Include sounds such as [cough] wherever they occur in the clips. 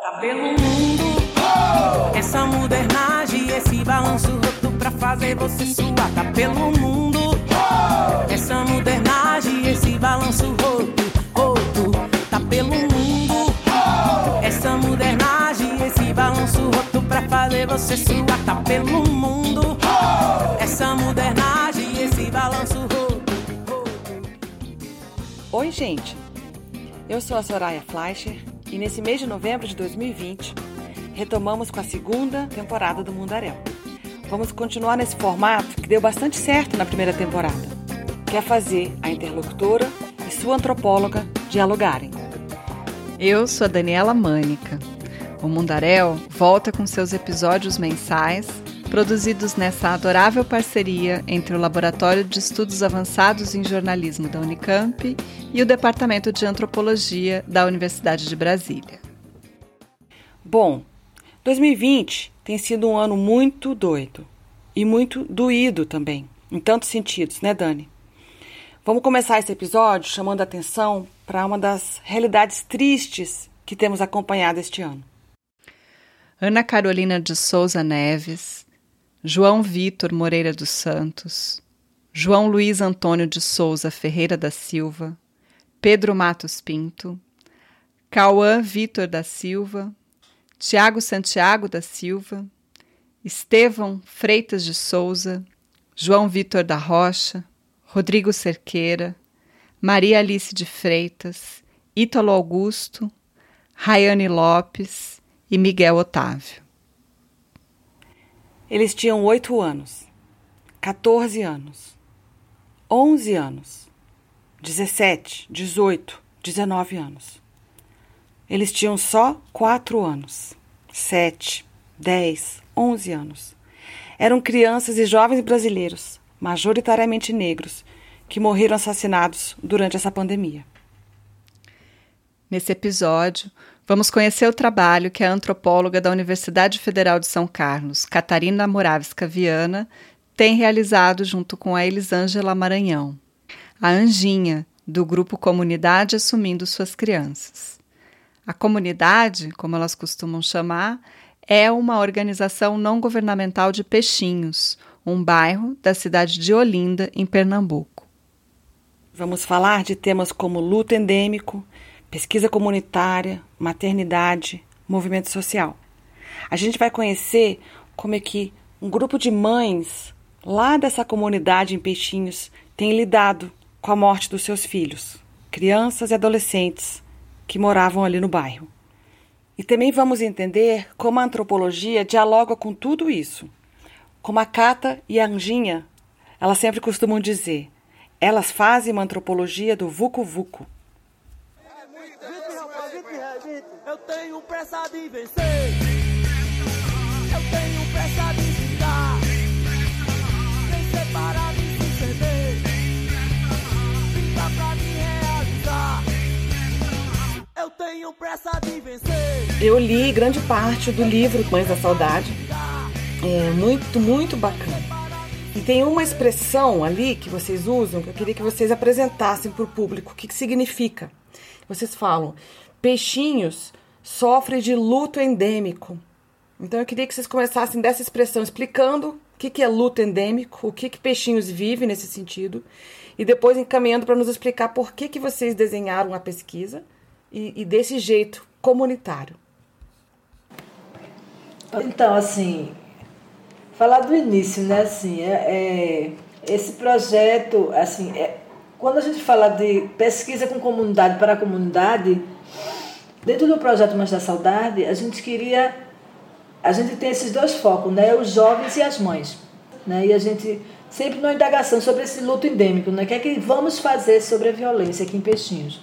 Tá pelo mundo, essa modernagem, esse balanço roto pra fazer você suar. Tá pelo mundo, essa modernagem, esse balanço roto, roto. Tá pelo mundo, essa modernagem, esse balanço roto pra fazer você suar. Tá pelo mundo, essa modernagem, esse balanço roto, roto. Oi, gente! Eu sou a Soraya Fleischer e nesse mês de novembro de 2020 retomamos com a segunda temporada do Mundaréu. Vamos continuar nesse formato que deu bastante certo na primeira temporada, que é fazer a interlocutora e sua antropóloga dialogarem. Eu sou a Daniela Mânica. O Mundaréu volta com seus episódios mensais, produzidos nessa adorável parceria entre o Laboratório de Estudos Avançados em Jornalismo da Unicamp e o Departamento de Antropologia da Universidade de Brasília. Bom, 2020 tem sido um ano muito doido e muito doído também, em tantos sentidos, né, Dani? Vamos começar esse episódio chamando a atenção para uma das realidades tristes que temos acompanhado este ano. Ana Carolina de Souza Neves, João Vitor Moreira dos Santos, João Luiz Antônio de Souza Ferreira da Silva, Pedro Matos Pinto, Cauã Vitor da Silva, Tiago Santiago da Silva, Estevão Freitas de Souza, João Vitor da Rocha, Rodrigo Cerqueira, Maria Alice de Freitas, Ítalo Augusto, Rayane Lopes e Miguel Otávio. Eles tinham oito anos, 14 anos, 11 anos, 17, 18, 19 anos. Eles tinham só quatro anos, sete, dez, onze anos. Eram crianças e jovens brasileiros, majoritariamente negros, que morreram assassinados durante essa pandemia. Nesse episódio, vamos conhecer o trabalho que a antropóloga da Universidade Federal de São Carlos, Catarina Moravska Viana, tem realizado junto com a Elisângela Maranhão, a Anjinha, do grupo Comunidade Assumindo Suas Crianças. A comunidade, como elas costumam chamar, é uma organização não governamental de Peixinhos, um bairro da cidade de Olinda, em Pernambuco. Vamos falar de temas como luto endêmico, pesquisa comunitária, maternidade, movimento social. A gente vai conhecer como é que um grupo de mães lá dessa comunidade em Peixinhos tem lidado com a morte dos seus filhos, crianças e adolescentes que moravam ali no bairro. E também vamos entender como a antropologia dialoga com tudo isso. Como a Cata e a Anjinha, elas sempre costumam dizer, elas fazem uma antropologia do Vucu Vucu. Eu tenho pressa de vencer. Eu tenho pressa de vingar. Vencer para me suceder. Vingar pra me realizar. Eu tenho pressa de vencer. Eu li grande parte do livro Mães da Saudade. É muito, muito bacana. E tem uma expressão ali que vocês usam que eu queria que vocês apresentassem para o público. O que, que significa? Vocês falam, peixinhos sofrem de luto endêmico. Então eu queria que vocês começassem dessa expressão, explicando o que, que é luto endêmico, o que, que peixinhos vivem nesse sentido, e depois encaminhando para nos explicar por que, que vocês desenharam a pesquisa e, e desse jeito comunitário. Então, assim, falar do início, né? Assim, é, é, esse projeto, assim, é, quando a gente fala de pesquisa com comunidade para a comunidade, dentro do projeto Mais da Saudade, a gente queria, a gente tem esses dois focos, né? Os jovens e as mães, né? E a gente sempre numa indagação sobre esse luto endêmico, né? O que é que vamos fazer sobre a violência aqui em Peixinhos?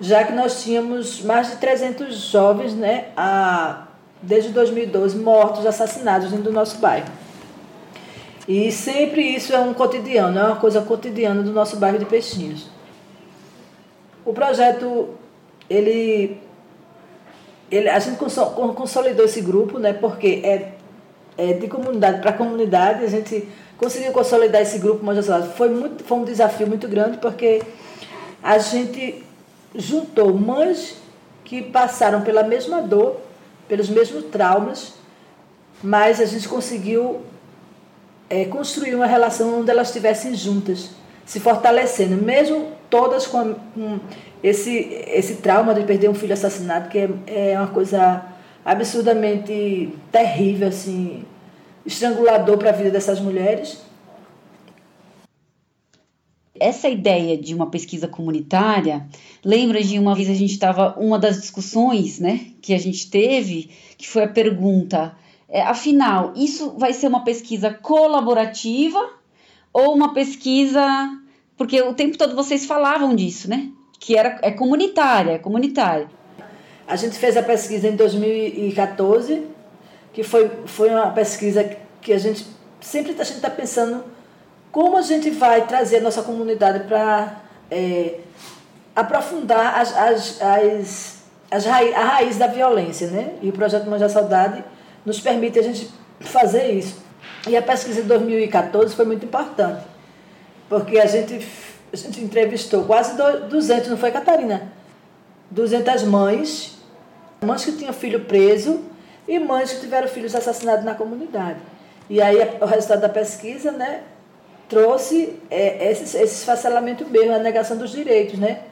Já que nós tínhamos mais de 300 jovens, né? A, desde 2012 mortos, assassinados dentro do nosso bairro. E sempre isso é um cotidiano, é uma coisa cotidiana do nosso bairro de Peixinhos. O projeto, ele, ele a gente consolidou esse grupo, né, porque é, é de comunidade para comunidade, a gente conseguiu consolidar esse grupo mais foi muito foi um desafio muito grande porque a gente juntou mães que passaram pela mesma dor, pelos mesmos traumas, mas a gente conseguiu é, construir uma relação onde elas estivessem juntas, se fortalecendo, mesmo todas com, com esse, esse trauma de perder um filho assassinado, que é, é uma coisa absurdamente terrível, assim, estrangulador para a vida dessas mulheres. Essa ideia de uma pesquisa comunitária lembra de uma vez a gente estava uma das discussões, né, que a gente teve, que foi a pergunta: é, afinal, isso vai ser uma pesquisa colaborativa ou uma pesquisa porque o tempo todo vocês falavam disso, né? Que era é comunitária, é comunitária. A gente fez a pesquisa em 2014, que foi, foi uma pesquisa que a gente sempre a gente está pensando como a gente vai trazer a nossa comunidade para é, aprofundar as, as, as, as raiz, a raiz da violência, né? E o projeto da Saudade nos permite a gente fazer isso. E a pesquisa de 2014 foi muito importante, porque a gente, a gente entrevistou quase 200, não foi, Catarina? 200 mães, mães que tinham filho preso e mães que tiveram filhos assassinados na comunidade. E aí o resultado da pesquisa né, trouxe é, esse, esse esfacelamento mesmo, a negação dos direitos, né?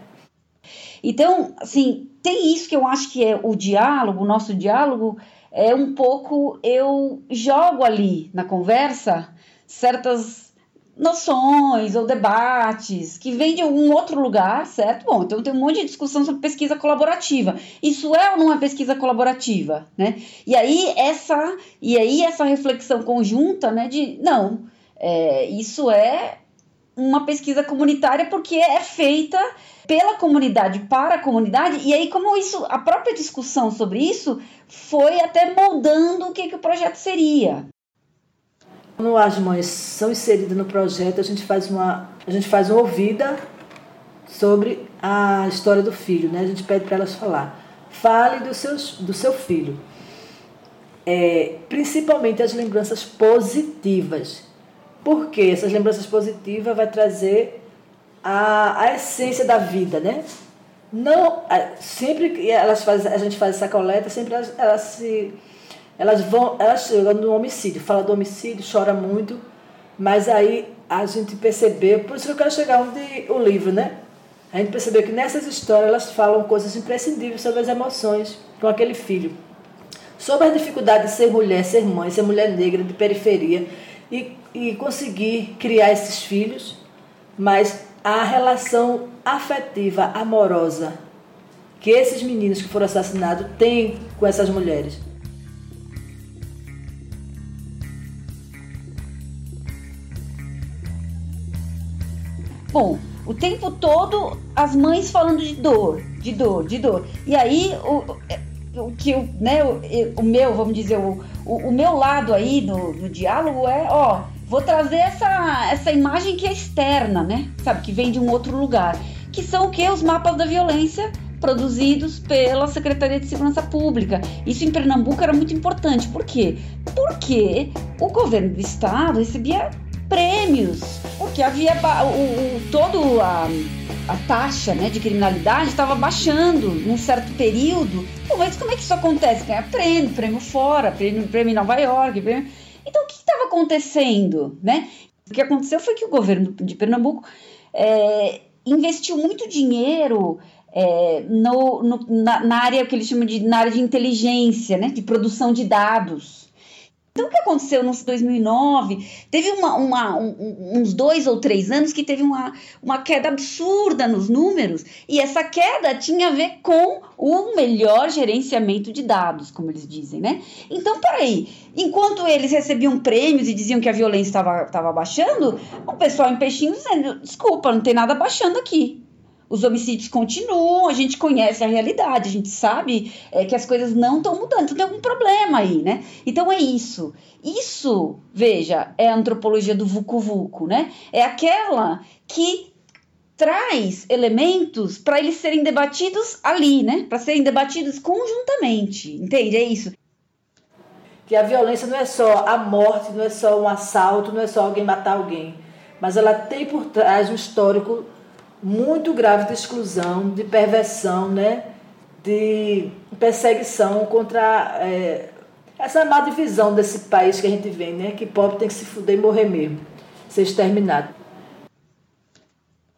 Então, assim, tem isso que eu acho que é o diálogo, o nosso diálogo é um pouco eu jogo ali na conversa certas noções ou debates que vêm de algum outro lugar, certo? Bom, então tem um monte de discussão sobre pesquisa colaborativa. Isso é ou não é pesquisa colaborativa, né? E aí essa e aí essa reflexão conjunta, né? De não, é, isso é uma pesquisa comunitária porque é feita pela comunidade para a comunidade e aí como isso a própria discussão sobre isso foi até moldando o que, que o projeto seria quando as mães são inseridas no projeto, a gente faz uma, a gente faz uma ouvida sobre a história do filho, né? A gente pede para elas falar. Fale do, seus, do seu filho. É, principalmente as lembranças positivas. Porque essas lembranças positivas vai trazer a, a essência da vida, né? Não, sempre que elas faz, a gente faz essa coleta, sempre elas, elas se elas vão, elas chegam no homicídio, fala do homicídio, chora muito, mas aí a gente percebeu, por isso que eu quero chegar onde o livro, né? A gente percebeu que nessas histórias elas falam coisas imprescindíveis sobre as emoções com aquele filho. Sobre a dificuldade de ser mulher, ser mãe, ser mulher negra de periferia e, e conseguir criar esses filhos, mas a relação afetiva, amorosa que esses meninos que foram assassinados têm com essas mulheres. Bom, o tempo todo as mães falando de dor, de dor, de dor. E aí o, o que o, né, o, o meu, vamos dizer, o, o, o meu lado aí no, no, diálogo é, ó, vou trazer essa, essa imagem que é externa, né? Sabe, que vem de um outro lugar. Que são o que? Os mapas da violência produzidos pela Secretaria de Segurança Pública. Isso em Pernambuco era muito importante. Por quê? Porque o governo do estado recebia prêmios, porque havia o, o todo a, a taxa né, de criminalidade estava baixando num certo período. Pô, mas como é que isso acontece? Ganha prêmio, prêmio fora, prêmio, prêmio em Nova York. Prêmio... Então, o que estava acontecendo? Né? O que aconteceu foi que o governo de Pernambuco é, investiu muito dinheiro é, no, no, na, na, área que eles chamam de na área de inteligência, né, de produção de dados. Então, o que aconteceu no 2009? Teve uma, uma, um, uns dois ou três anos que teve uma, uma queda absurda nos números, e essa queda tinha a ver com o melhor gerenciamento de dados, como eles dizem, né? Então, peraí, enquanto eles recebiam prêmios e diziam que a violência estava baixando, o pessoal em Peixinho dizendo: desculpa, não tem nada baixando aqui os homicídios continuam, a gente conhece a realidade, a gente sabe é, que as coisas não estão mudando, então tem algum problema aí, né? Então é isso. Isso, veja, é a antropologia do Vucu Vucu, né? É aquela que traz elementos para eles serem debatidos ali, né? Para serem debatidos conjuntamente, entende? É isso. Que a violência não é só a morte, não é só um assalto, não é só alguém matar alguém, mas ela tem por trás um histórico muito grave de exclusão, de perversão, né? de perseguição contra é, essa má divisão desse país que a gente vem, né? Que pobre tem que se fuder e morrer mesmo, ser exterminado.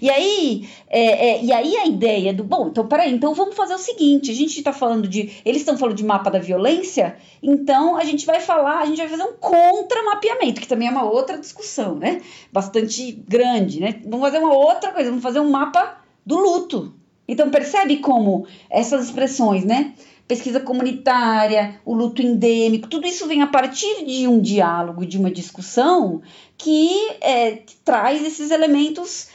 E aí, é, é, e aí a ideia do, bom, então peraí, então vamos fazer o seguinte, a gente está falando de, eles estão falando de mapa da violência, então a gente vai falar, a gente vai fazer um contra-mapeamento, que também é uma outra discussão, né? Bastante grande, né? Vamos fazer uma outra coisa, vamos fazer um mapa do luto. Então percebe como essas expressões, né? pesquisa comunitária, o luto endêmico, tudo isso vem a partir de um diálogo, de uma discussão que, é, que traz esses elementos.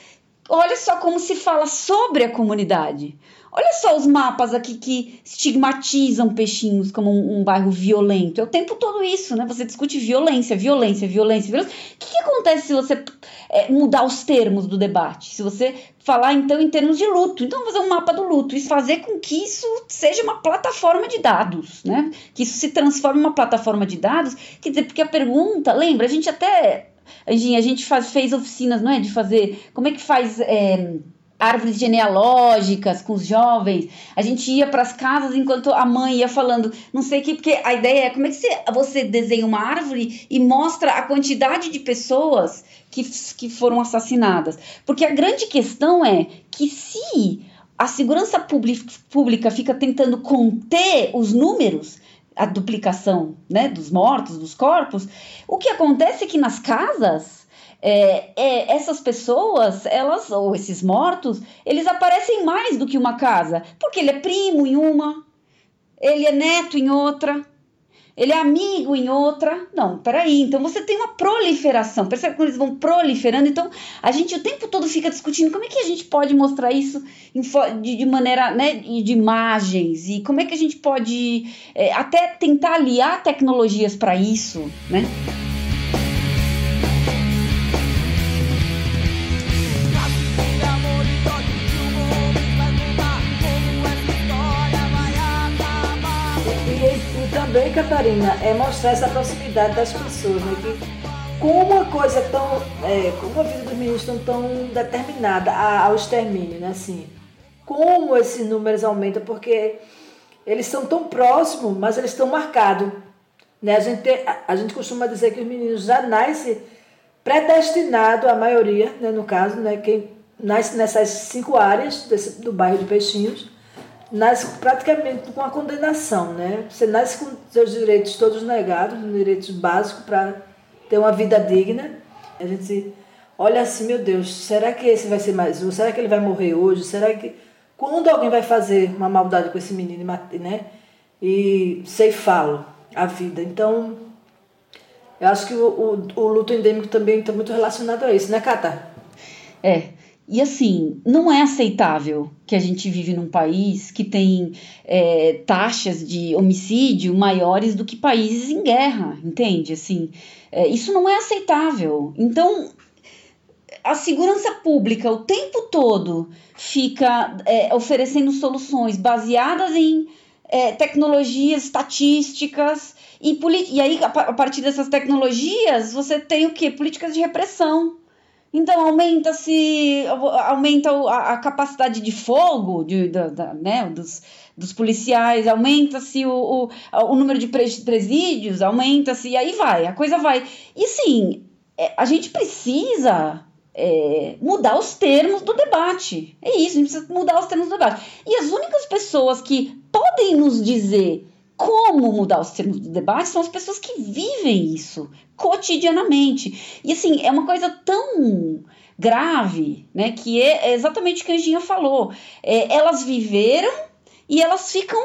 Olha só como se fala sobre a comunidade. Olha só os mapas aqui que estigmatizam Peixinhos como um, um, bairro violento. É o tempo todo isso, né? Você discute violência, violência, violência, violência. O que, que acontece se você é, mudar os termos do debate? Se você falar, então, em termos de luto. Então, fazer um mapa do luto e fazer com que isso seja uma plataforma de dados, né? Que isso se transforme em uma plataforma de dados. Quer dizer, porque a pergunta, lembra, a gente até... A gente faz, fez oficinas, não é? De fazer... Como é que faz... É, árvores genealógicas com os jovens. A gente ia para as casas enquanto a mãe ia falando, não sei o que, porque a ideia é como é que você, você desenha uma árvore e mostra a quantidade de pessoas que, que foram assassinadas. Porque a grande questão é que se a segurança pública fica tentando conter os números, a duplicação né, dos mortos, dos corpos, o que acontece é que nas casas é, é, essas pessoas, elas, ou esses mortos, eles aparecem mais do que uma casa, porque ele é primo em uma, ele é neto em outra, ele é amigo em outra. Não, peraí. Então você tem uma proliferação. Percebe como eles vão proliferando? Então a gente o tempo todo fica discutindo como é que a gente pode mostrar isso de, maneira, né, de imagens e como é que a gente pode é, até tentar aliar tecnologias para isso, né? Catarina, é mostrar essa proximidade das pessoas, né? Que como uma coisa tão. É, como a vida dos meninos estão tão determinada ao extermínio, né? Assim, como esses números aumentam, porque eles são tão próximos, mas eles estão marcados. Né? A, gente, a, gente costuma dizer que os meninos já nascem predestinados, a maioria, né, no caso, né, quem nasce nessas cinco áreas desse, do bairro de Peixinhos, nasce praticamente com a condenação, né? Você nasce com seus direitos todos negados, direitos básicos para ter uma vida digna. A gente olha assim, meu Deus, será que esse vai ser mais um? Será que ele vai morrer hoje? Será que quando alguém vai fazer uma maldade com esse menino, né? E ceifá-lo a vida. Então, eu acho que o, o, o luto endêmico também está muito relacionado a isso, né, Cata? É, e assim, não é aceitável que a gente vive num país que tem é, taxas de homicídio maiores do que países em guerra, entende? Assim, é, isso não é aceitável. Então, a segurança pública o tempo todo fica é, oferecendo soluções baseadas em é, tecnologias estatísticas e, e aí a partir dessas tecnologias você tem o que políticas de repressão então aumenta-se, aumenta a, capacidade de fogo de, da, da, né, dos, dos policiais, aumenta-se o, o, o, número de presídios, aumenta-se, e aí vai, a coisa vai. E sim, é, a gente precisa é, mudar os termos do debate. É isso, a gente precisa mudar os termos do debate. E as únicas pessoas que podem nos dizer como mudar os termos do debate são as pessoas que vivem isso cotidianamente. E assim, é uma coisa tão grave, né, que é exatamente o que a Anjinha falou. É, elas viveram e elas ficam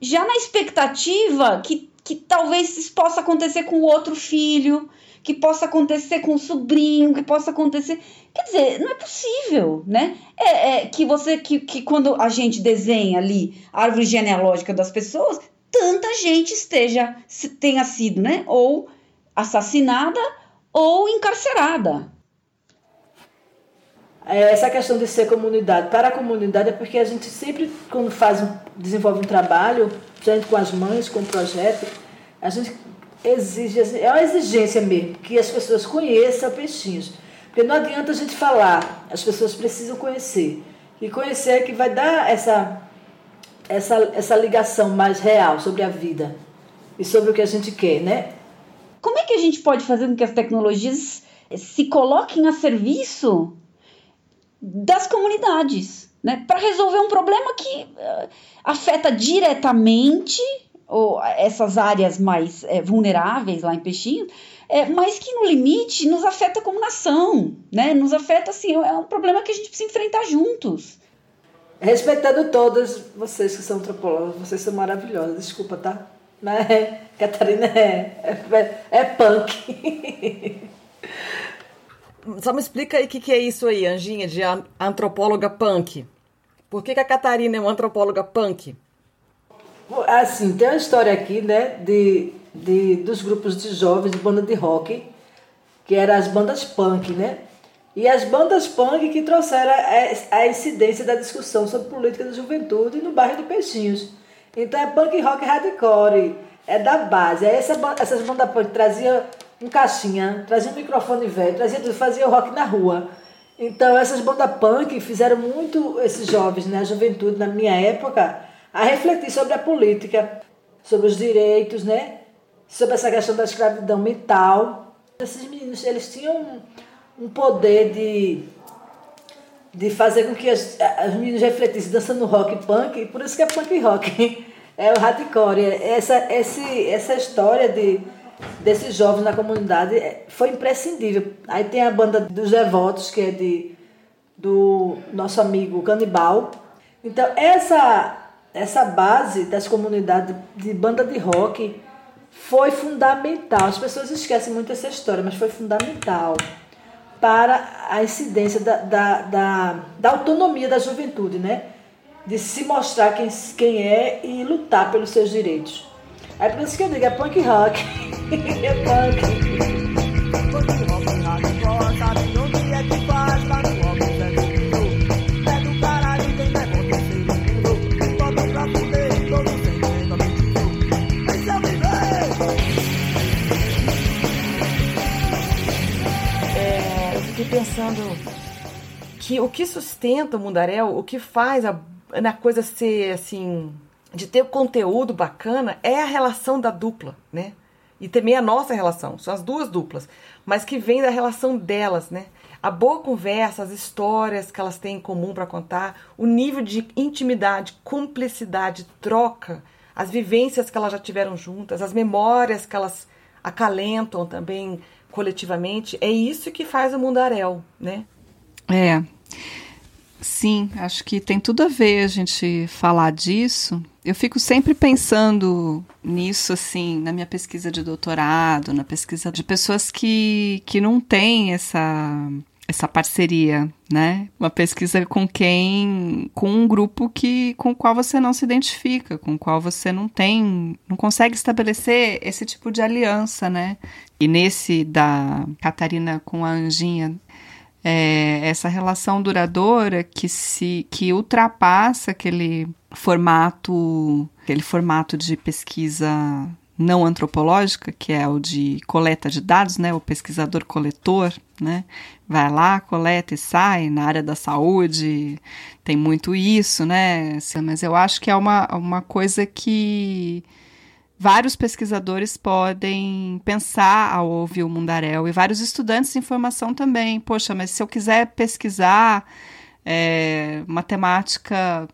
já na expectativa que, que talvez isso possa acontecer com o outro filho, que possa acontecer com o sobrinho, que possa acontecer. Quer dizer, não é possível, né? É, é que você que, que quando a gente desenha ali a árvore genealógica das pessoas, tanta gente esteja tenha sido, né, ou assassinada ou encarcerada. É, essa questão de ser comunidade para a comunidade é porque a gente sempre, quando faz, desenvolve um trabalho, gente com as mães, com o projeto, a gente exige, é uma exigência mesmo, que as pessoas conheçam peixinhos. Porque não adianta a gente falar, as pessoas precisam conhecer. E conhecer é que vai dar essa essa, essa ligação mais real sobre a vida e sobre o que a gente quer, né? Como é que a gente pode fazer com que as tecnologias se coloquem a serviço das comunidades, né? Para resolver um problema que uh, afeta diretamente ou essas áreas mais é, vulneráveis lá em Peixinho, é, mas que no limite nos afeta como nação, né? Nos afeta assim, é um problema que a gente precisa enfrentar juntos. Respeitando todas vocês que são antropólogas, vocês são maravilhosas, desculpa, tá? Mas é, [laughs] Catarina é, é, é punk. [laughs] Só me explica aí o que, que é isso aí, Anjinha, de antropóloga punk. Por que, que a Catarina é uma antropóloga punk? Assim, tem uma história aqui, né, de, de, dos grupos de jovens de banda de rock, que eram as bandas punk, né? E as bandas punk que trouxeram a, incidência da discussão sobre política da juventude no bairro de Peixinhos. Então é punk rock hardcore, é da base. Aí essa, essas bandas punk traziam um caixinha, traziam um microfone velho, traziam tudo, faziam rock na rua. Então essas bandas punk fizeram muito esses jovens, né, a juventude na minha época, a refletir sobre a política, sobre os direitos, né? Sobre essa questão da escravidão mental. Esses meninos, eles tinham um, poder de, de fazer com que as, as meninas refletissem dançando rock punk, e por isso que é punk rock. É o hardcore. Essa, esse, essa história de, desses jovens na comunidade é, foi imprescindível. Aí tem a banda dos devotos, que é de, do nosso amigo Canibal. Então, essa essa base das comunidades de banda de rock foi fundamental. As pessoas esquecem muito essa história, mas foi fundamental para a incidência da, da, da, da autonomia da juventude, né? De se mostrar quem, quem é e lutar pelos seus direitos. É por isso que eu digo, é punk rock. [laughs] é punk. Pensando que o que sustenta o Mundaréu, o que faz a, a coisa ser assim, de ter conteúdo bacana, é a relação da dupla, né? E também a nossa relação, são as duas duplas, mas que vem da relação delas, né? A boa conversa, as histórias que elas têm em comum para contar, o nível de intimidade, cumplicidade, troca, as vivências que elas já tiveram juntas, as memórias que elas acalentam também coletivamente, é isso que faz o mundaréu, né? É. Sim, acho que tem tudo a ver a gente falar disso. Eu fico sempre pensando nisso, assim, na minha pesquisa de doutorado, na pesquisa de pessoas que, que não têm essa essa parceria, né? Uma pesquisa com quem, com um grupo que, com o qual você não se identifica, com o qual você não tem, não consegue estabelecer esse tipo de aliança, né? E nesse da Catarina com a Anjinha, é, essa relação duradoura que se que ultrapassa aquele formato, aquele formato de pesquisa não antropológica, que é o de coleta de dados, né, o pesquisador coletor, né, vai lá, coleta e sai, na área da saúde tem muito isso, né, mas eu acho que é uma, uma coisa que vários pesquisadores podem pensar ao ouvir o Mundaréu e vários estudantes de informação também, poxa, mas se eu quiser pesquisar é, matemática,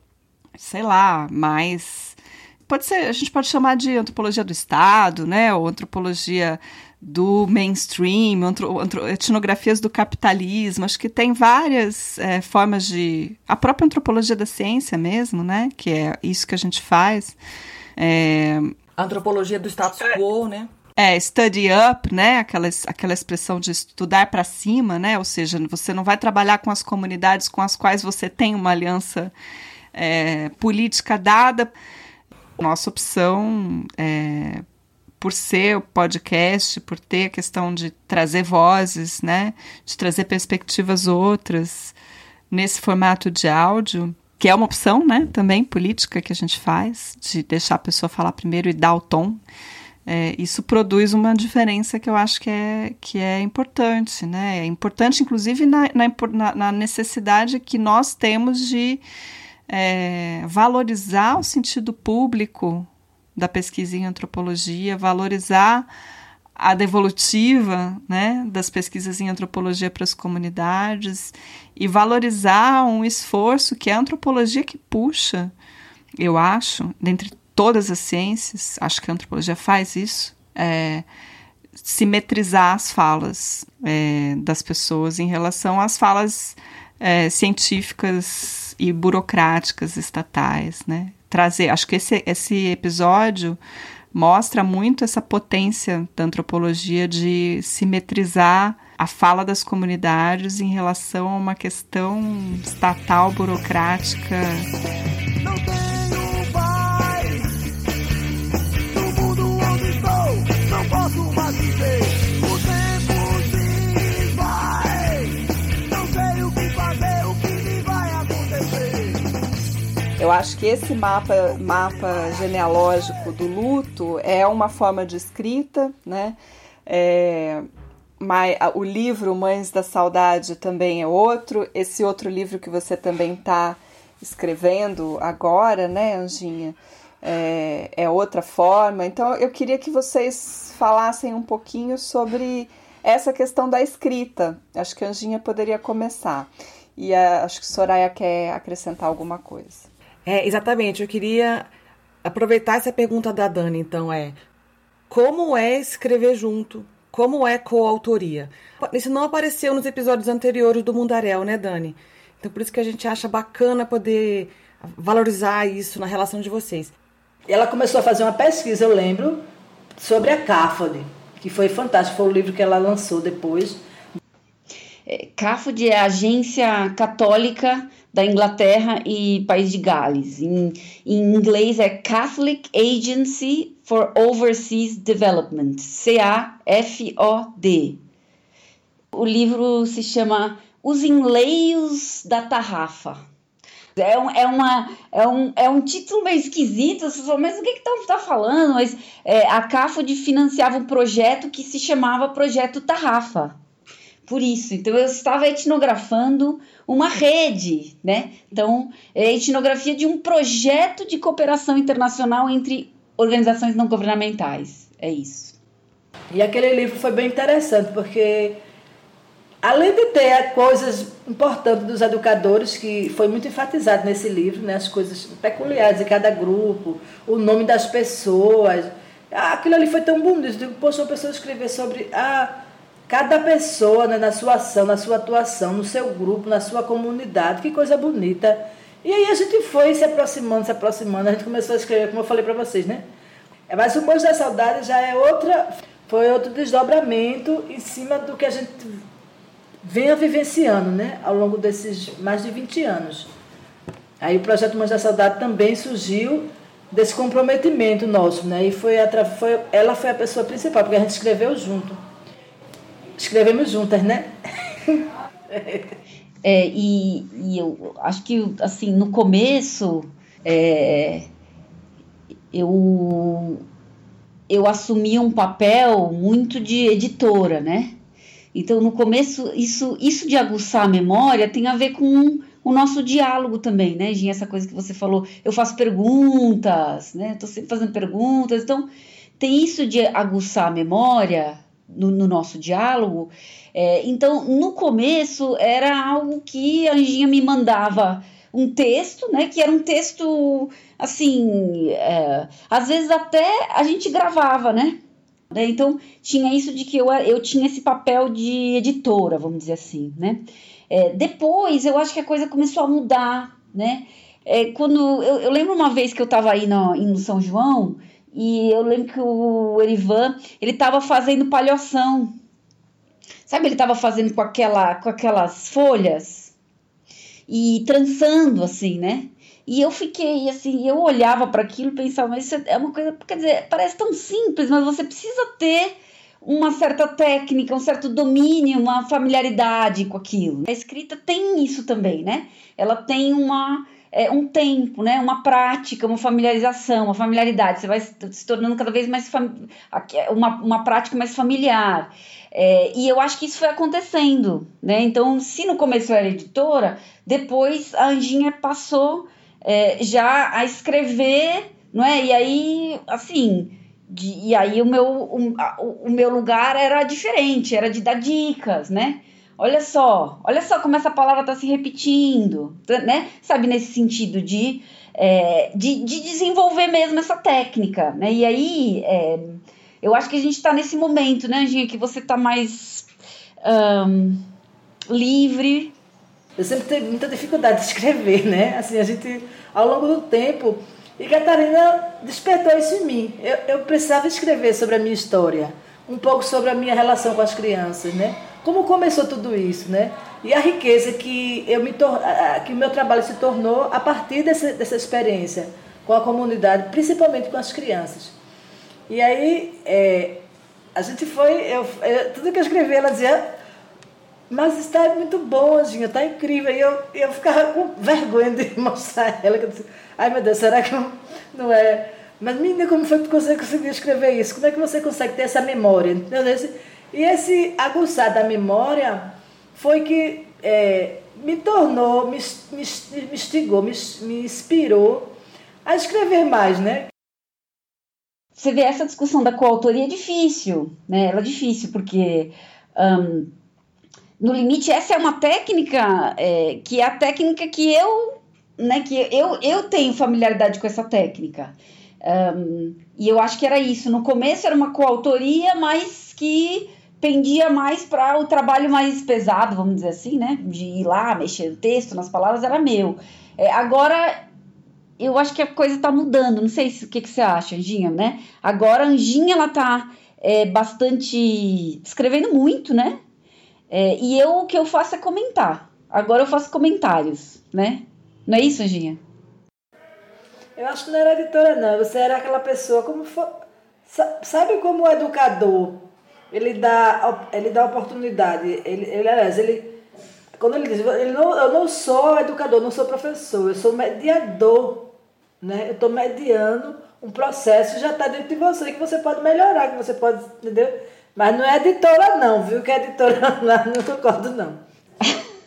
sei lá, mais pode ser, a gente pode chamar de antropologia do Estado, né, ou antropologia do mainstream, antro, antro, etnografias do capitalismo, acho que tem várias é, formas de. A própria antropologia da ciência mesmo, né? Que é isso que a gente faz. É, antropologia do status quo, né? É, study up, né? Aquela, aquela expressão de estudar para cima, né? Ou seja, você não vai trabalhar com as comunidades com as quais você tem uma aliança é, política dada nossa opção, é, por ser o podcast, por ter a questão de trazer vozes, né, de trazer perspectivas outras nesse formato de áudio, que é uma opção, né, também política que a gente faz, de deixar a pessoa falar primeiro e dar o tom. É, isso produz uma diferença que eu acho que é, que é importante, né? É importante, inclusive, na, na, na necessidade que nós temos de é, valorizar o sentido público da pesquisa em antropologia, valorizar a devolutiva né, das pesquisas em antropologia para as comunidades e valorizar um esforço que é a antropologia que puxa, eu acho, dentre todas as ciências, acho que a antropologia faz isso, é, simetrizar as falas é, das pessoas em relação às falas é, científicas e burocráticas estatais, né? Trazer, acho que esse, esse episódio mostra muito essa potência da antropologia de simetrizar a fala das comunidades em relação a uma questão estatal burocrática. Eu acho que esse mapa, mapa genealógico do luto é uma forma de escrita, né? É, o livro Mães da Saudade também é outro. Esse outro livro que você também está escrevendo agora, né, Anjinha? É, é, outra forma. Então, eu queria que vocês falassem um pouquinho sobre essa questão da escrita. Acho que a Anjinha poderia começar. E a, acho que Soraya quer acrescentar alguma coisa. É, exatamente. Eu queria aproveitar essa pergunta da Dani, então, é como é escrever junto? Como é coautoria? Isso não apareceu nos episódios anteriores do Mundaréu, né, Dani? Então por isso que a gente acha bacana poder valorizar isso na relação de vocês. Ela começou a fazer uma pesquisa, eu lembro, sobre a CAFOD, que foi fantástico, foi o livro que ela lançou depois. CAFOD é a Agência Católica da Inglaterra e País de Gales. Em, em inglês é Catholic Agency for Overseas Development, C-A-F-O-D. O livro se chama Os Enleios da Tarrafa. É um, é, uma, é, um, é um título meio esquisito, você fala, mas o que está tá falando? Mas é, a CAFOD financiava um projeto que se chamava Projeto Tarrafa por isso. Então eu estava etnografando uma rede, né? Então, é etnografia de um projeto de cooperação internacional entre organizações não governamentais. É isso. E aquele livro foi bem interessante, porque além de ter coisas importantes dos educadores, que foi muito enfatizado nesse livro, né? as coisas peculiares de cada grupo, o nome das pessoas. Aquilo ali foi tão bonito. Poxa, uma pessoa escrever sobre. Ah, Cada pessoa né, na sua ação, na sua atuação, no seu grupo, na sua comunidade, que coisa bonita. E aí a gente foi se aproximando, se aproximando, a gente começou a escrever, como eu falei para vocês, né? Mas o Monte da Saudade já é outra, foi outro desdobramento em cima do que a gente venha vivenciando, né? Ao longo desses mais de 20 anos. Aí o projeto Mães da Saudade também surgiu desse comprometimento nosso, né? E foi, foi ela foi a pessoa principal, porque a gente escreveu junto. Escrevemos juntas, né? É, e, e, eu acho que, assim, no começo, é, eu, eu assumi um papel muito de editora, né? Então, no começo, isso, isso de aguçar a memória tem a ver com o nosso diálogo também, né, Ginha? Essa coisa que você falou, eu faço perguntas, né? Estou sempre fazendo perguntas. Então, tem isso de aguçar a memória no, no nosso diálogo. É, então, no começo, era algo que a Anjinha me mandava um texto, né? Que era um texto, assim, é, às vezes até a gente gravava, né? né? Então, tinha isso de que eu, eu tinha esse papel de editora, vamos dizer assim, né? É, depois, eu acho que a coisa começou a mudar, né? É, quando eu, eu, lembro uma vez que eu estava aí no, no São João e eu lembro que o Erivan, ele estava fazendo palhoção. Sabe, ele estava fazendo com, aquela, com aquelas folhas e trançando assim, né? E eu fiquei assim, eu olhava para aquilo e pensava, mas isso é uma coisa, quer dizer, parece tão simples, mas você precisa ter uma certa técnica, um certo domínio, uma familiaridade com aquilo. A escrita tem isso também, né? Ela tem uma é, um tempo, né? Uma prática, uma familiarização, uma familiaridade. Você vai se tornando cada vez mais uma, uma prática mais familiar. É, e eu acho que isso foi acontecendo, né? Então, se no começo eu era editora, depois a Anjinha passou é, já a escrever, não é? E aí, assim, de, e aí o meu, o, o meu lugar era diferente, era de dar dicas, né? Olha só, olha só como essa palavra está se repetindo, né? Sabe, nesse sentido de, é, de, de, desenvolver mesmo essa técnica, né? E aí, é, eu acho que a gente está nesse momento, né, Anginha, que você está mais um, livre. Eu sempre tive muita dificuldade de escrever, né? Assim, a gente, ao longo do tempo, e Catarina despertou isso em mim. Eu, eu precisava escrever sobre a minha história, um pouco sobre a minha relação com as crianças, né? Como começou tudo isso, né? E a riqueza que, eu me tor que o meu trabalho se tornou a partir dessa, dessa experiência com a comunidade, principalmente com as crianças. E aí, é, a gente foi, eu, eu, tudo que eu escrevi, ela dizia, mas está muito bom, Anjinha, está incrível. E eu, eu ficava com vergonha de [laughs] mostrar ela, que eu disse, ai meu Deus, será que não, não é? Mas menina, como foi que você conseguiu escrever isso? Como é que você consegue ter essa memória? E esse aguçar da memória foi que é, me tornou, me, me, me instigou, me, me inspirou a escrever mais, né? Você vê essa discussão da coautoria é difícil, né? Ela é difícil porque um, no limite essa é uma técnica é, que é a técnica que eu, né? Que eu, eu tenho familiaridade com essa técnica um, e eu acho que era isso. No começo era uma coautoria, mas que pendia mais para o trabalho mais pesado, vamos dizer assim, né? De ir lá, mexer no texto, nas palavras, era meu. É, agora eu acho que a coisa está mudando. Não sei se, o que, que você acha, Anjinha, né? Agora a Anjinha ela tá é, bastante escrevendo muito, né? É, e eu o que eu faço é comentar. Agora eu faço comentários, né? Não é isso, Anjinha? Eu acho que não era editora, não. Você era aquela pessoa como sabe como educador ele dá ele dá oportunidade. Ele, ele aliás, ele quando ele diz, ele não, eu não sou educador, não sou professor, eu sou mediador né? Eu estou mediando um processo já está dentro de você que você pode melhorar, que você pode, entendeu? Mas não é editora não, viu? Que é editora [laughs] lá, não concordo não.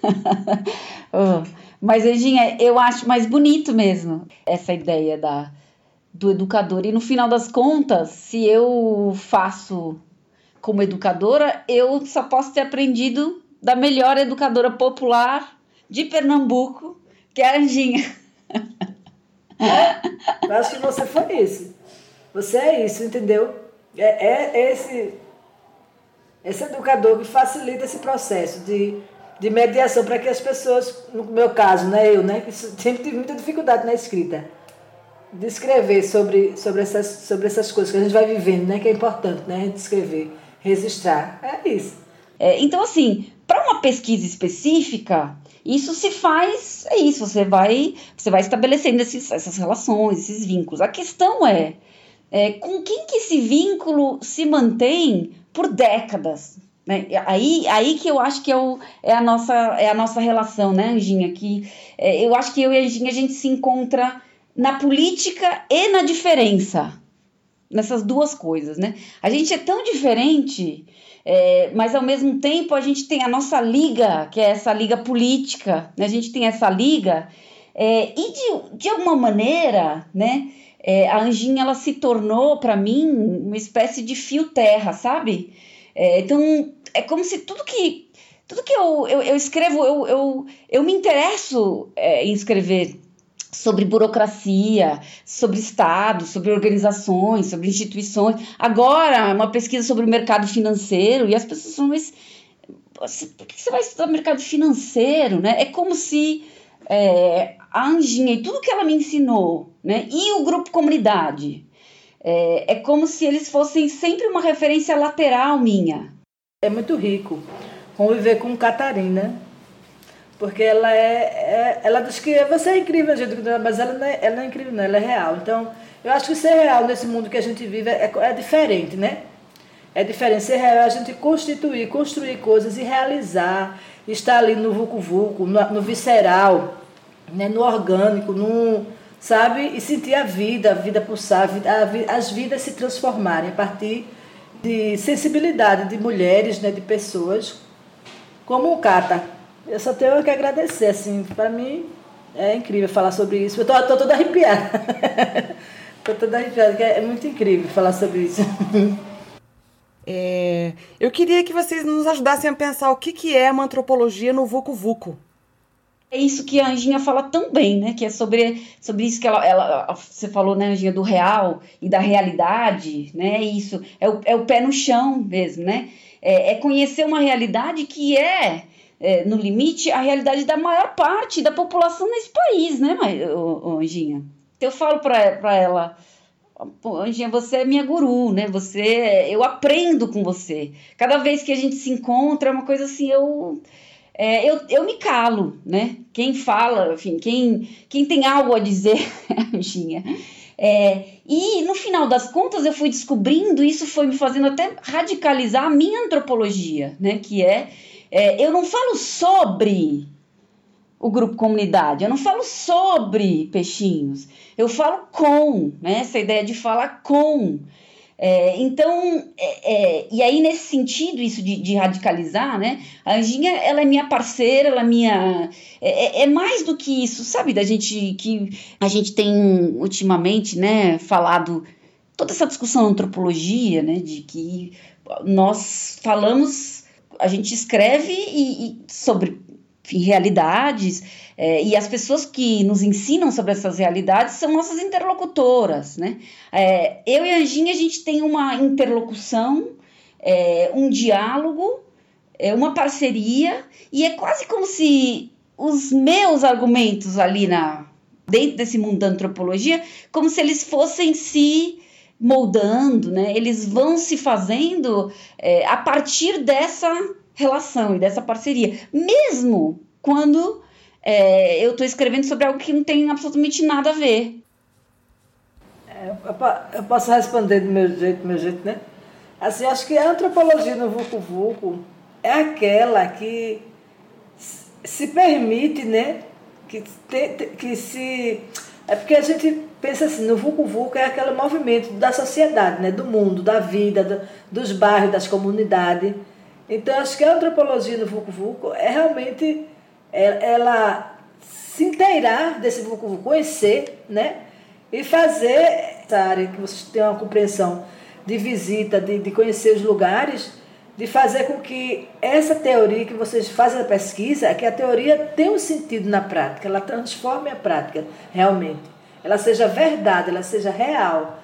[laughs] oh, mas, Edinha, eu acho mais bonito mesmo essa ideia da, do educador. E no final das contas, se eu faço como educadora, eu só posso ter aprendido da melhor educadora popular de Pernambuco, que é a Anjinha. Eu acho que você foi isso. Você é isso, entendeu? É, é esse, esse educador que facilita esse processo de, de mediação para que as pessoas, no meu caso, né, eu, né, que sempre tive muita dificuldade na escrita, de escrever sobre, sobre, essas, sobre essas coisas que a gente vai vivendo, né, que é importante, né, a gente escrever, registrar. É isso. É, então, assim, para uma pesquisa específica, isso se faz, é isso, você vai, você vai estabelecendo esses, essas relações, esses vínculos. A questão é, é com quem que esse vínculo se mantém por décadas. Né? Aí, aí que eu acho que é, o, é, a, nossa, é a nossa relação, né, Anjinha? Que, é, eu acho que eu e a Anjinha a gente se encontra na política e na diferença. Nessas duas coisas, né? A gente é tão diferente é, mas ao mesmo tempo a gente tem a nossa liga, que é essa liga política, né? a gente tem essa liga, é, e de, de alguma maneira, né, é, a Anjinha ela se tornou para mim uma espécie de fio terra, sabe? É, então é como se tudo que tudo que eu, eu, eu escrevo, eu, eu, eu me interesso é, em escrever sobre burocracia, sobre Estado, sobre organizações, sobre instituições. Agora, uma pesquisa sobre o mercado financeiro, e as pessoas falam, mas por que você vai estudar mercado financeiro? Né? É como se é, a Anjinha e tudo que ela me ensinou, né? e o grupo comunidade, é, é como se eles fossem sempre uma referência lateral minha. É muito rico conviver com Catarina, porque ela é, é, ela diz que você é incrível, gente, mas ela não é, ela não é incrível, não, ela é real. Então, eu acho que ser real nesse mundo que a gente vive é, é diferente, né? É diferente. Ser real é a gente constituir, construir coisas e realizar, estar ali no vulco-vulco, no, no, visceral, né? no orgânico, no, sabe? E sentir a vida, a vida pulsar, a vida, as vidas se transformarem a partir de sensibilidade de mulheres, né? de pessoas, como o Cata eu só tenho que agradecer, assim, para mim É incrível falar sobre isso. Eu tô, tô toda arrepiada. [laughs] tô toda arrepiada, é muito incrível falar sobre isso. [laughs] É, eu queria que vocês nos ajudassem a pensar o que, que é uma antropologia no Vucu Vucu. É isso que a Anjinha fala também, né? Que é sobre, sobre isso que ela, ela você falou, né, Anjinha, do real e da realidade, né? Isso é o, é o pé no chão mesmo, né? É, é conhecer uma realidade que é, é, no limite, a realidade da maior parte da população nesse país, né, Anjinha? Eu falo para ela, Anjinha, você é minha guru, né? Você, eu aprendo com você. Cada vez que a gente se encontra, é uma coisa assim, eu é, eu, eu me calo, né? Quem fala, enfim, quem, quem tem algo a dizer é [laughs] Anjinha. É, e no final das contas eu fui descobrindo, isso foi me fazendo até radicalizar a minha antropologia, né? Que é, é eu não falo sobre o grupo comunidade, eu não falo sobre peixinhos, eu falo com, né? Essa ideia de falar com. É, então, é, é, e aí nesse sentido, isso de, de, radicalizar, né? A Anjinha, ela é minha parceira, ela é minha... É, é, é, mais do que isso, sabe? Da gente, que a gente tem ultimamente, né, falado toda essa discussão antropologia, né, de que nós falamos, a gente escreve e, e sobre enfim, realidades, é, e as pessoas que nos ensinam sobre essas realidades são nossas interlocutoras, né? É, eu e a Anjinha, a gente tem uma interlocução, é, um diálogo, é, uma parceria, e é quase como se os meus argumentos ali na dentro desse mundo da antropologia, como se eles fossem se moldando, né? Eles vão se fazendo é, a partir dessa relação e dessa parceria, mesmo quando é, eu estou escrevendo sobre algo que não tem absolutamente nada a ver. É, eu posso responder do meu jeito, do meu jeito, né? Assim, acho que a antropologia no Vucu Vucu é aquela que se permite, né? Que, te, que se. É porque a gente pensa assim, no Vucu Vucu é aquele movimento da sociedade, né? Do mundo, da vida, do, dos bairros, das comunidades então, acho que a antropologia no Vucu Vucu é realmente é, ela se inteirar desse Vucu Vucu, conhecer, né? E fazer essa área que vocês tenham uma compreensão de visita, de, de conhecer os lugares, de fazer com que essa teoria que vocês fazem a pesquisa, que a teoria tenha um sentido na prática, ela transforme a prática realmente. Ela seja verdade, ela seja real.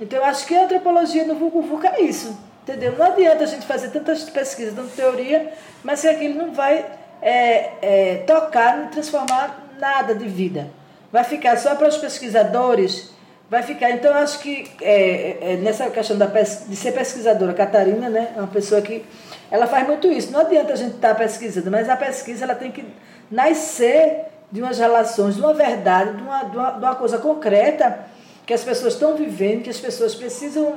Então, eu acho que a antropologia no Vucu Vucu é isso Entendeu? Não adianta a gente fazer tantas pesquisas, tanta teoria, mas que aquilo não vai é, é, tocar, não transformar nada de vida. Vai ficar só para os pesquisadores, vai ficar. Então, eu acho que é, é nessa questão da de ser pesquisadora, Catarina, né, é uma pessoa que ela faz muito isso. Não adianta a gente estar tá pesquisando, mas a pesquisa ela tem que nascer de umas relações, de uma verdade, de uma, de uma, de uma coisa concreta que as pessoas estão vivendo, que as pessoas precisam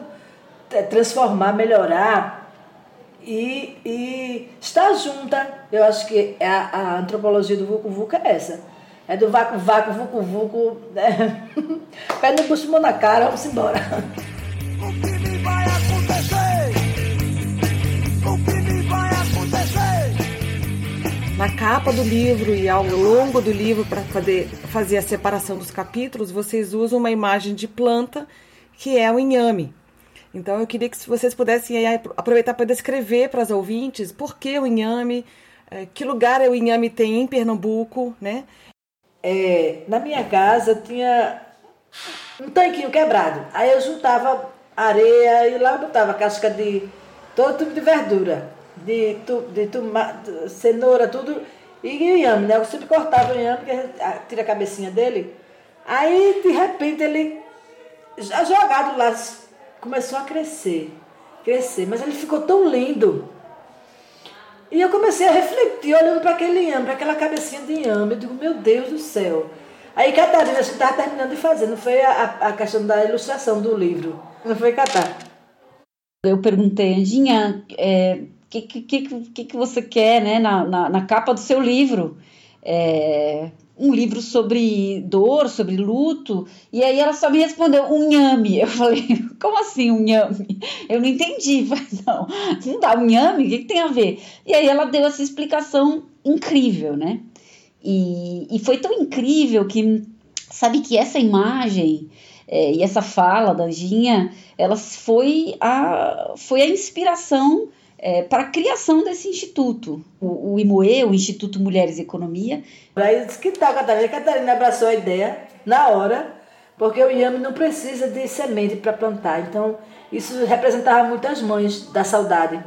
transformar, melhorar e, e estar junta. Eu acho que a, a antropologia do Vucu Vucu é essa. É do vácuo, vácuo, vucu, vucu. Né? [laughs] Pé no bucho, mão na cara, vamos embora. [laughs] Na capa do livro e ao longo do livro, para fazer, fazer a separação dos capítulos, vocês usam uma imagem de planta que é o inhame. Então eu queria que vocês pudessem aproveitar para descrever para as ouvintes por que o inhame, é, que lugar o inhame tem em Pernambuco, né? É, na minha casa tinha um tanquinho quebrado. Aí eu juntava areia e lá eu botava casca de todo tipo de verdura, de, de tomate, cenoura, tudo. E inhame, né? Eu sempre cortava o inhame, porque tira a cabecinha dele. Aí, de repente, ele já jogado lá começou a crescer, crescer, mas ele ficou tão lindo. E eu comecei a refletir, olhando para aquele inhame, para aquela cabecinha de inhame. Eu digo, meu Deus do céu. Aí Catarina, a gente estava terminando de fazer, não foi a, a questão da ilustração do livro. Não foi Catar. Eu perguntei, Anjinha, é, que, que, que, que você quer né, na, na, na capa do seu livro? É, um livro sobre dor, sobre luto, e aí ela só me respondeu um nhame. Eu falei, [laughs] como assim um nhame? Eu não entendi. [laughs] Falei, não, não dá um nhame? O que, que tem a ver? E aí ela deu essa explicação incrível, né? E, e foi tão incrível que, sabe, que essa imagem é, e essa fala da Anjinha, ela foi a, foi a inspiração é, para a criação desse instituto, o, o IMOE, o Instituto Mulheres e Economia. Aí disse que tal, Catarina? Catarina abraçou a ideia na hora, porque o IAME não precisa de semente para plantar. Então, isso representava muitas mães da saudade,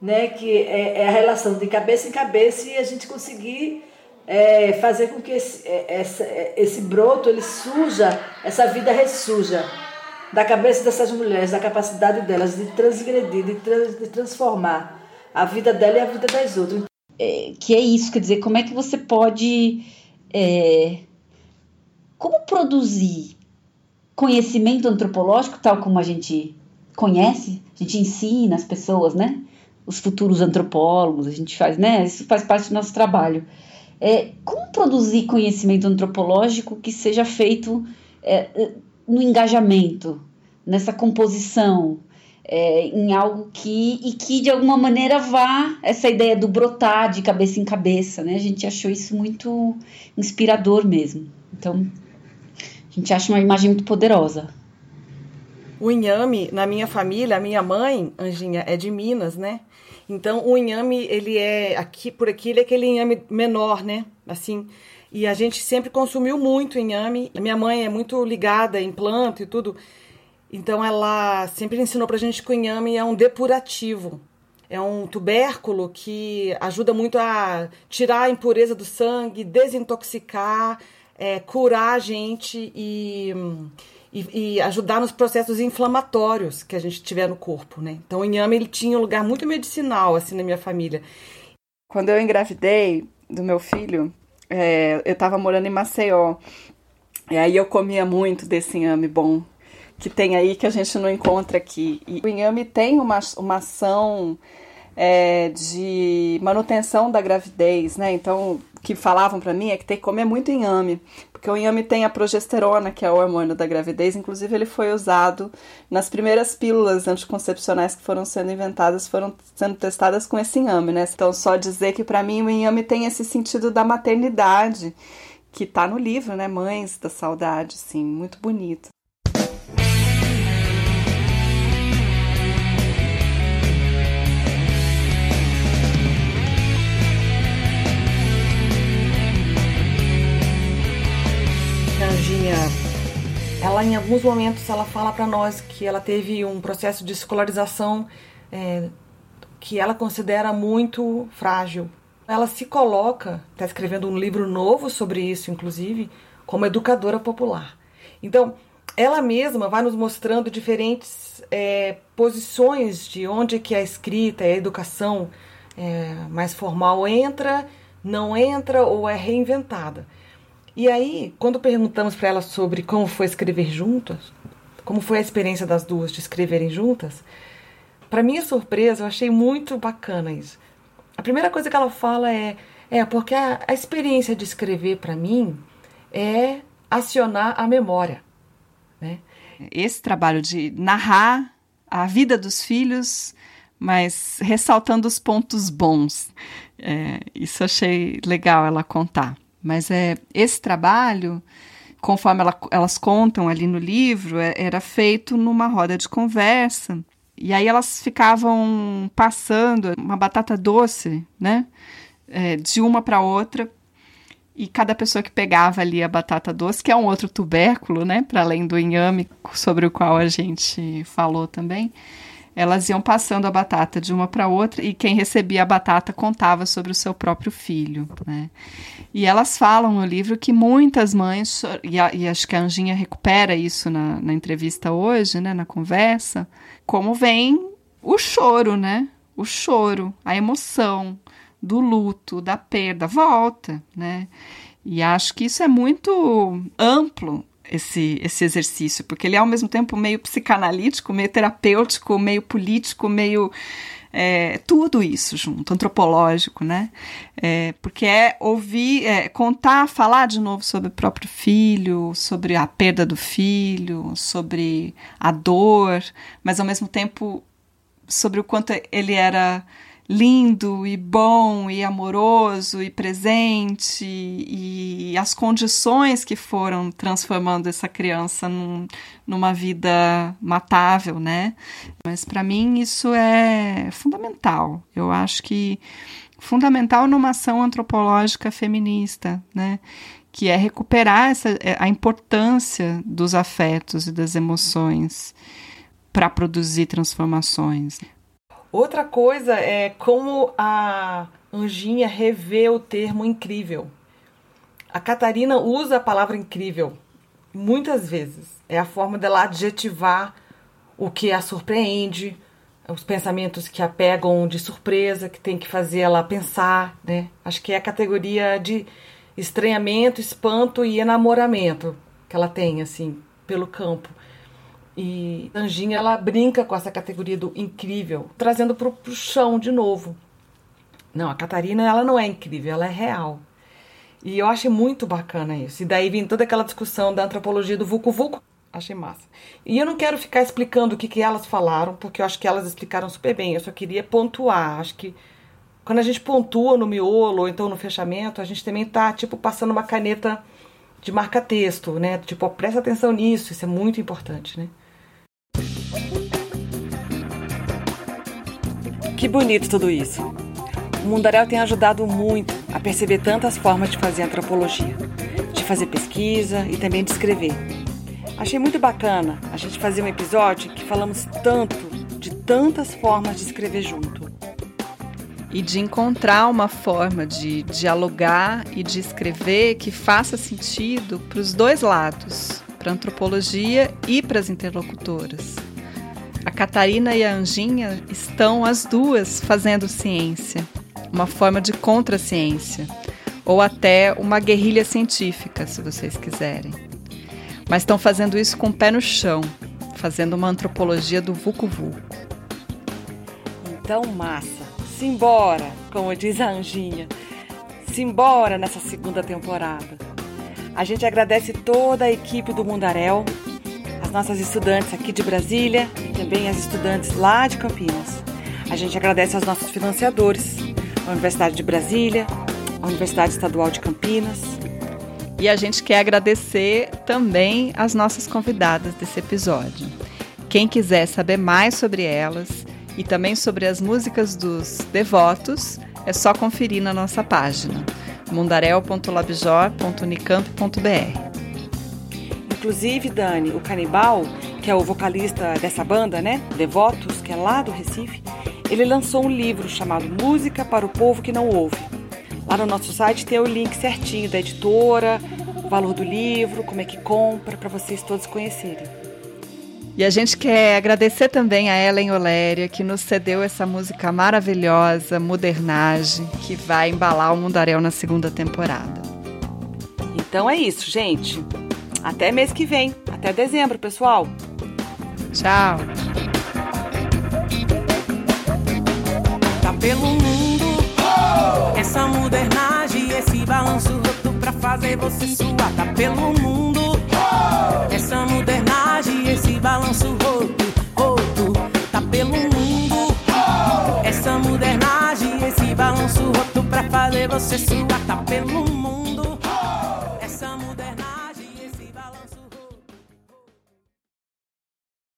né? que é, é, a relação de cabeça em cabeça e a gente conseguir é, fazer com que esse, é, essa, é, esse broto ele suja, essa vida ressuja da cabeça dessas mulheres, da capacidade delas de transgredir, de, trans, de transformar a vida dela e a vida das outras. É, que é isso, quer dizer, como é que você pode. É, como produzir conhecimento antropológico, tal como a gente conhece, a gente ensina as pessoas, né? Os futuros antropólogos, a gente faz, né? Isso faz parte do nosso trabalho. É, como produzir conhecimento antropológico que seja feito é, no engajamento, nessa composição, é, em algo que e que de alguma maneira vá essa ideia do brotar de cabeça em cabeça, né? A gente achou isso muito inspirador mesmo. Então, a gente acha uma imagem muito poderosa. O inhame, na minha família, a minha mãe, Anjinha, é de Minas, né? Então, o inhame, ele é aqui por aqui, ele é aquele inhame menor, né? Assim, e a gente sempre consumiu muito inhame. Minha mãe é muito ligada em planta e tudo. Então ela sempre ensinou pra gente que o inhame é um depurativo. É um tubérculo que ajuda muito a tirar a impureza do sangue, desintoxicar, é, curar a gente e, e, e, ajudar nos processos inflamatórios que a gente tiver no corpo, né? Então o inhame ele tinha um lugar muito medicinal assim na minha família. Quando eu engravidei do meu filho, é, eu estava morando em Maceió. E aí eu comia muito desse inhame bom que tem aí que a gente não encontra aqui. E o inhame tem uma, uma ação é, de manutenção da gravidez, né? Então, o que falavam para mim é que tem que comer muito inhame, porque o inhame tem a progesterona, que é o hormônio da gravidez. Inclusive, ele foi usado nas primeiras pílulas anticoncepcionais que foram sendo inventadas, foram sendo testadas com esse inhame, né? Então, só dizer que para mim o inhame tem esse sentido da maternidade, que tá no livro, né? Mães da Saudade, sim, muito bonito. Ela em alguns momentos ela fala para nós que ela teve um processo de escolarização é, que ela considera muito frágil. Ela se coloca, está escrevendo um livro novo sobre isso, inclusive, como educadora popular. Então, ela mesma vai nos mostrando diferentes é, posições de onde que a escrita, a educação é, mais formal entra, não entra ou é reinventada. E aí, quando perguntamos para ela sobre como foi escrever juntas, como foi a experiência das duas de escreverem juntas, para minha surpresa, eu achei muito bacana isso. A primeira coisa que ela fala é: é porque a, a experiência de escrever para mim é acionar a memória. Né? Esse trabalho de narrar a vida dos filhos, mas ressaltando os pontos bons. É, isso achei legal ela contar. Mas é esse trabalho, conforme ela, elas contam ali no livro, é, era feito numa roda de conversa. E aí elas ficavam passando uma batata doce, né? É, de uma para outra. E cada pessoa que pegava ali a batata doce, que é um outro tubérculo, né? Para além do inhame, sobre o qual a gente falou também elas iam passando a batata de uma para outra e quem recebia a batata contava sobre o seu próprio filho, né? E elas falam no livro que muitas mães, e, a, e acho que a Anjinha recupera isso na, na entrevista hoje, né, na conversa, como vem o choro, né? O choro, a emoção do luto, da perda, volta, né? E acho que isso é muito amplo esse, esse exercício, porque ele é ao mesmo tempo meio psicanalítico, meio terapêutico, meio político, meio. É, tudo isso junto, antropológico, né? É, porque é ouvir, é, contar, falar de novo sobre o próprio filho, sobre a perda do filho, sobre a dor, mas ao mesmo tempo sobre o quanto ele era lindo e bom e amoroso e presente e as condições que foram transformando essa criança num, numa vida matável, né? Mas para mim isso é fundamental. Eu acho que fundamental numa ação antropológica feminista, né? Que é recuperar essa, a importância dos afetos e das emoções para produzir transformações. Outra coisa é como a Anjinha revê o termo incrível. A Catarina usa a palavra incrível muitas vezes. É a forma dela adjetivar o que a surpreende, os pensamentos que a pegam de surpresa, que tem que fazer ela pensar, né? Acho que é a categoria de estranhamento, espanto e enamoramento que ela tem, assim, pelo campo. E Anjinha, ela brinca com essa categoria do incrível, trazendo pro, pro chão de novo. Não, a Catarina, ela não é incrível, ela é real. E eu achei muito bacana isso. E daí vem toda aquela discussão da antropologia do Vucu Vucu. Achei massa. E eu não quero ficar explicando o que, que elas falaram, porque eu acho que elas explicaram super bem. Eu só queria pontuar. Acho que quando a gente pontua no miolo ou então no fechamento, a gente também tá, tipo, passando uma caneta de marca-texto, né? Tipo, presta atenção nisso, isso é muito importante, né? Que bonito tudo isso. O Mundaréu tem ajudado muito a perceber tantas formas de fazer antropologia, de fazer pesquisa e também de escrever. Achei muito bacana a gente fazer um episódio que falamos tanto de tantas formas de escrever junto. E de encontrar uma forma de dialogar e de escrever que faça sentido para os dois lados, para a antropologia e para as interlocutoras. A Catarina e a Anjinha estão as duas fazendo ciência, uma forma de contraciência, ou até uma guerrilha científica, se vocês quiserem. Mas estão fazendo isso com o pé no chão, fazendo uma antropologia do Vucu Vucu. Então, massa, simbora, como diz a Anjinha, simbora nessa segunda temporada. A gente agradece toda a equipe do Mundaréu nossas estudantes aqui de Brasília e também as estudantes lá de Campinas. A gente agradece aos nossos financiadores, a Universidade de Brasília, a Universidade Estadual de Campinas. E a gente quer agradecer também as nossas convidadas desse episódio. Quem quiser saber mais sobre elas e também sobre as músicas dos devotos, é só conferir na nossa página mundarel.labjor.unicamp.br. Inclusive, Dani, o Canibal, que é o vocalista dessa banda, né? Devotos, que é lá do Recife, ele lançou um livro chamado Música para o Povo que Não Ouve. Lá no nosso site tem o link certinho da editora, o valor do livro, como é que compra, para vocês todos conhecerem. E a gente quer agradecer também a Ellen Oléria, que nos cedeu essa música maravilhosa, Modernagem, que vai embalar o Mundaréu na segunda temporada. Então é isso, gente. Até mês que vem. Até dezembro, pessoal. Tchau. Tá pelo mundo essa modernagem, esse balanço roto pra fazer você suar. Tá pelo mundo essa modernagem, esse balanço roto, roto. Tá pelo mundo essa modernagem, esse balanço roto pra fazer você suar. Tá pelo mundo.